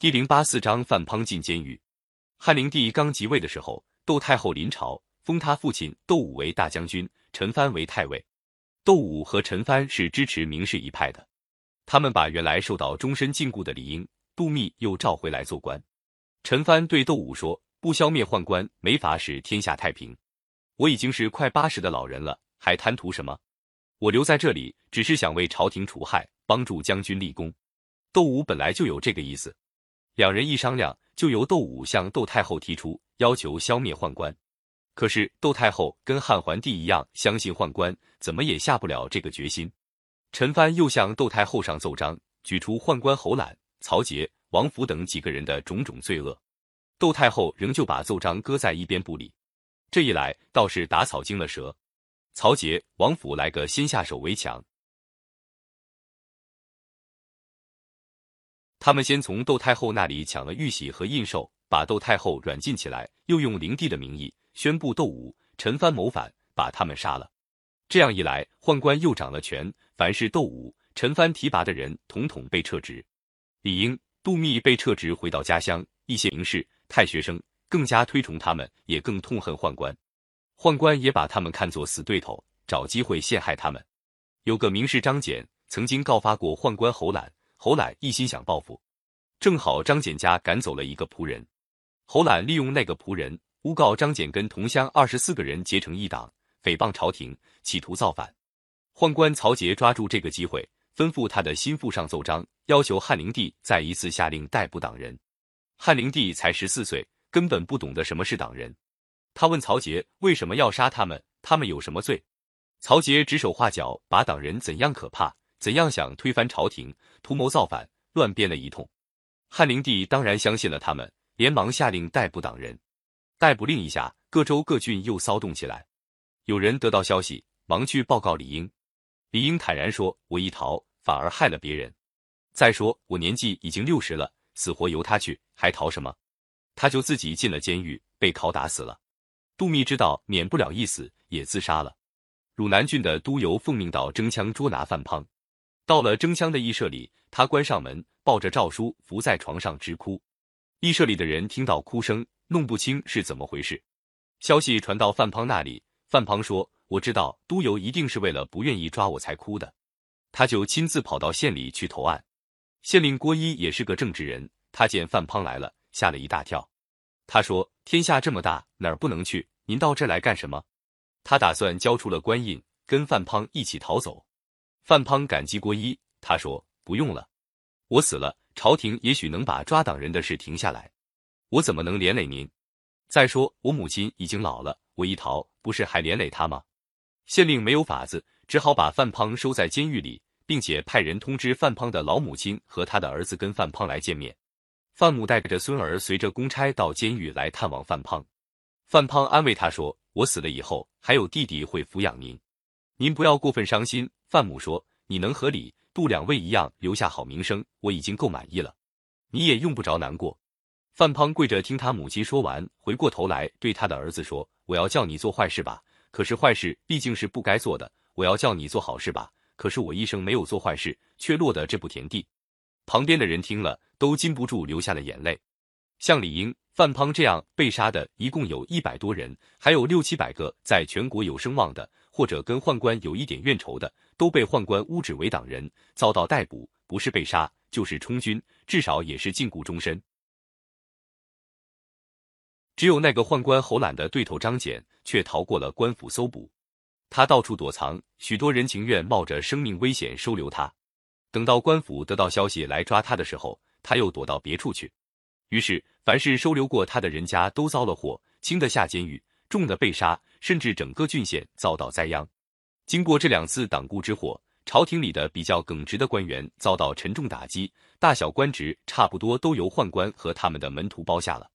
第零八四章范滂进监狱。汉灵帝刚即位的时候，窦太后临朝，封他父亲窦武为大将军，陈蕃为太尉。窦武和陈蕃是支持明氏一派的，他们把原来受到终身禁锢的李英、杜密又召回来做官。陈蕃对窦武说：“不消灭宦官，没法使天下太平。我已经是快八十的老人了，还贪图什么？我留在这里，只是想为朝廷除害，帮助将军立功。”窦武本来就有这个意思。两人一商量，就由窦武向窦太后提出要求消灭宦官。可是窦太后跟汉桓帝一样相信宦官，怎么也下不了这个决心。陈蕃又向窦太后上奏章，举出宦官侯览、曹节、王府等几个人的种种罪恶。窦太后仍旧把奏章搁在一边不理。这一来倒是打草惊了蛇。曹节、王府来个先下手为强。他们先从窦太后那里抢了玉玺和印绶，把窦太后软禁起来，又用灵帝的名义宣布窦武、陈蕃谋反，把他们杀了。这样一来，宦官又掌了权，凡是窦武、陈蕃提拔的人，统统被撤职。李英、杜密被撤职，回到家乡。一些名士、太学生更加推崇他们，也更痛恨宦官。宦官也把他们看作死对头，找机会陷害他们。有个名士张俭，曾经告发过宦官侯览。侯览一心想报复，正好张俭家赶走了一个仆人，侯览利用那个仆人诬告张俭跟同乡二十四个人结成一党，诽谤朝廷，企图造反。宦官曹节抓住这个机会，吩咐他的心腹上奏章，要求汉灵帝再一次下令逮捕党人。汉灵帝才十四岁，根本不懂得什么是党人。他问曹节为什么要杀他们，他们有什么罪？曹节指手画脚，把党人怎样可怕。怎样想推翻朝廷、图谋造反，乱编了一通。汉灵帝当然相信了他们，连忙下令逮捕党人。逮捕令一下，各州各郡又骚动起来。有人得到消息，忙去报告李英。李英坦然说：“我一逃，反而害了别人。再说我年纪已经六十了，死活由他去，还逃什么？他就自己进了监狱，被拷打死了。杜密知道免不了一死，也自杀了。汝南郡的都邮奉命到征羌捉拿范滂。”到了征羌的驿舍里，他关上门，抱着诏书伏在床上直哭。驿舍里的人听到哭声，弄不清是怎么回事。消息传到范滂那里，范滂说：“我知道都邮一定是为了不愿意抓我才哭的。”他就亲自跑到县里去投案。县令郭一也是个正直人，他见范滂来了，吓了一大跳。他说：“天下这么大，哪儿不能去？您到这来干什么？”他打算交出了官印，跟范滂一起逃走。范滂感激郭一，他说：“不用了，我死了，朝廷也许能把抓党人的事停下来。我怎么能连累您？再说我母亲已经老了，我一逃，不是还连累她吗？”县令没有法子，只好把范滂收在监狱里，并且派人通知范滂的老母亲和他的儿子跟范滂来见面。范母带着孙儿随着公差到监狱来探望范滂。范滂安慰他说：“我死了以后，还有弟弟会抚养您，您不要过分伤心。”范母说：“你能和李杜两位一样留下好名声，我已经够满意了，你也用不着难过。”范滂跪着听他母亲说完，回过头来对他的儿子说：“我要叫你做坏事吧，可是坏事毕竟是不该做的；我要叫你做好事吧，可是我一生没有做坏事，却落得这步田地。”旁边的人听了，都禁不住流下了眼泪。像李英、范滂这样被杀的，一共有一百多人，还有六七百个在全国有声望的，或者跟宦官有一点怨仇的。都被宦官污指为党人，遭到逮捕，不是被杀，就是充军，至少也是禁锢终身。只有那个宦官侯览的对头张俭，却逃过了官府搜捕。他到处躲藏，许多人情愿冒着生命危险收留他。等到官府得到消息来抓他的时候，他又躲到别处去。于是，凡是收留过他的人家都遭了祸，轻的下监狱，重的被杀，甚至整个郡县遭到灾殃。经过这两次党锢之祸，朝廷里的比较耿直的官员遭到沉重打击，大小官职差不多都由宦官和他们的门徒包下了。